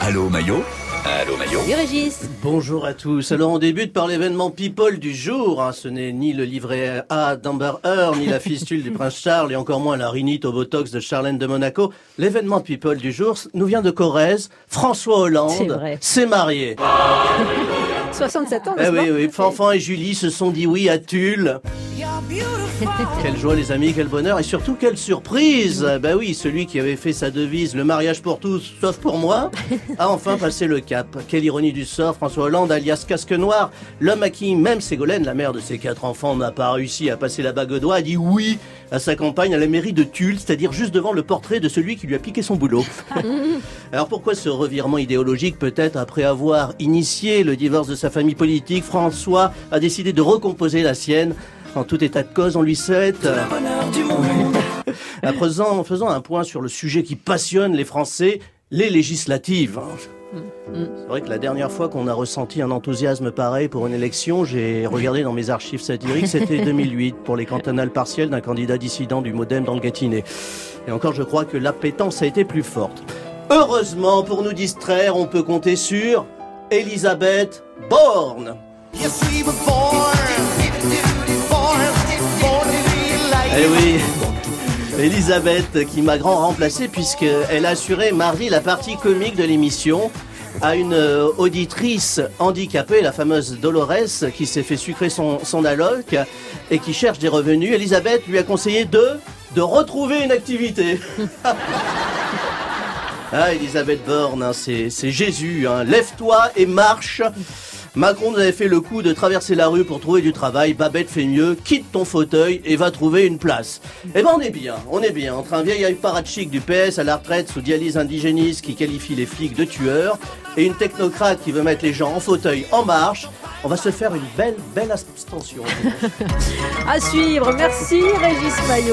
Allô Maillot Allô Maillot Salut Régis Bonjour à tous. Alors on débute par l'événement People du jour. hein. Ce n'est ni le livret A d'Amber Heard, ni la fistule du prince Charles, et encore moins la rhinite au Botox de Charlène de Monaco. L'événement People du jour nous vient de Corrèze. François Hollande s'est marié. 67 ans, Eh oui, oui, Fanfan et Julie se sont dit oui à Tulle. Quelle joie les amis, quel bonheur et surtout quelle surprise Ben oui, celui qui avait fait sa devise « Le mariage pour tous, sauf pour moi » a enfin passé le cap. Quelle ironie du sort, François Hollande, alias Casque Noir, l'homme à qui même Ségolène, la mère de ses quatre enfants, n'a pas réussi à passer la bague au doigt, a dit oui à sa campagne à la mairie de Tulle, c'est-à-dire juste devant le portrait de celui qui lui a piqué son boulot. Alors pourquoi ce revirement idéologique Peut-être après avoir initié le divorce de sa famille politique, François a décidé de recomposer la sienne. En tout état de cause, on lui souhaite... euh, en faisant, en faisant un point sur le sujet qui passionne les Français, les législatives. hein. C'est vrai que la dernière fois qu'on a ressenti un enthousiasme pareil pour une élection, j'ai regardé dans mes archives satiriques, c'était 2008 pour les cantonales partielles d'un candidat dissident du Modem dans le Gâtinais. Et encore, je crois que l'appétence a été plus forte. Heureusement, pour nous distraire, on peut compter sur Elisabeth Borne. Eh oui, Elisabeth qui m'a grand remplacé puisqu'elle a assuré mardi la partie comique de l'émission à une euh, auditrice handicapée, la fameuse Dolores, qui s'est fait sucrer son, son alloc et qui cherche des revenus. Elisabeth lui a conseillé de, de retrouver une activité. Ah, Elisabeth Borne, hein, c'est Jésus. Hein. Lève-toi et marche. Macron nous avait fait le coup de traverser la rue pour trouver du travail. Babette fait mieux. Quitte ton fauteuil et va trouver une place. Eh ben, on est bien. On est bien. Entre un vieil parachique du PS à la retraite sous dialyse indigéniste qui qualifie les flics de tueurs et une technocrate qui veut mettre les gens en fauteuil en marche, on va se faire une belle, belle abstention. À suivre, merci Régis Maillot.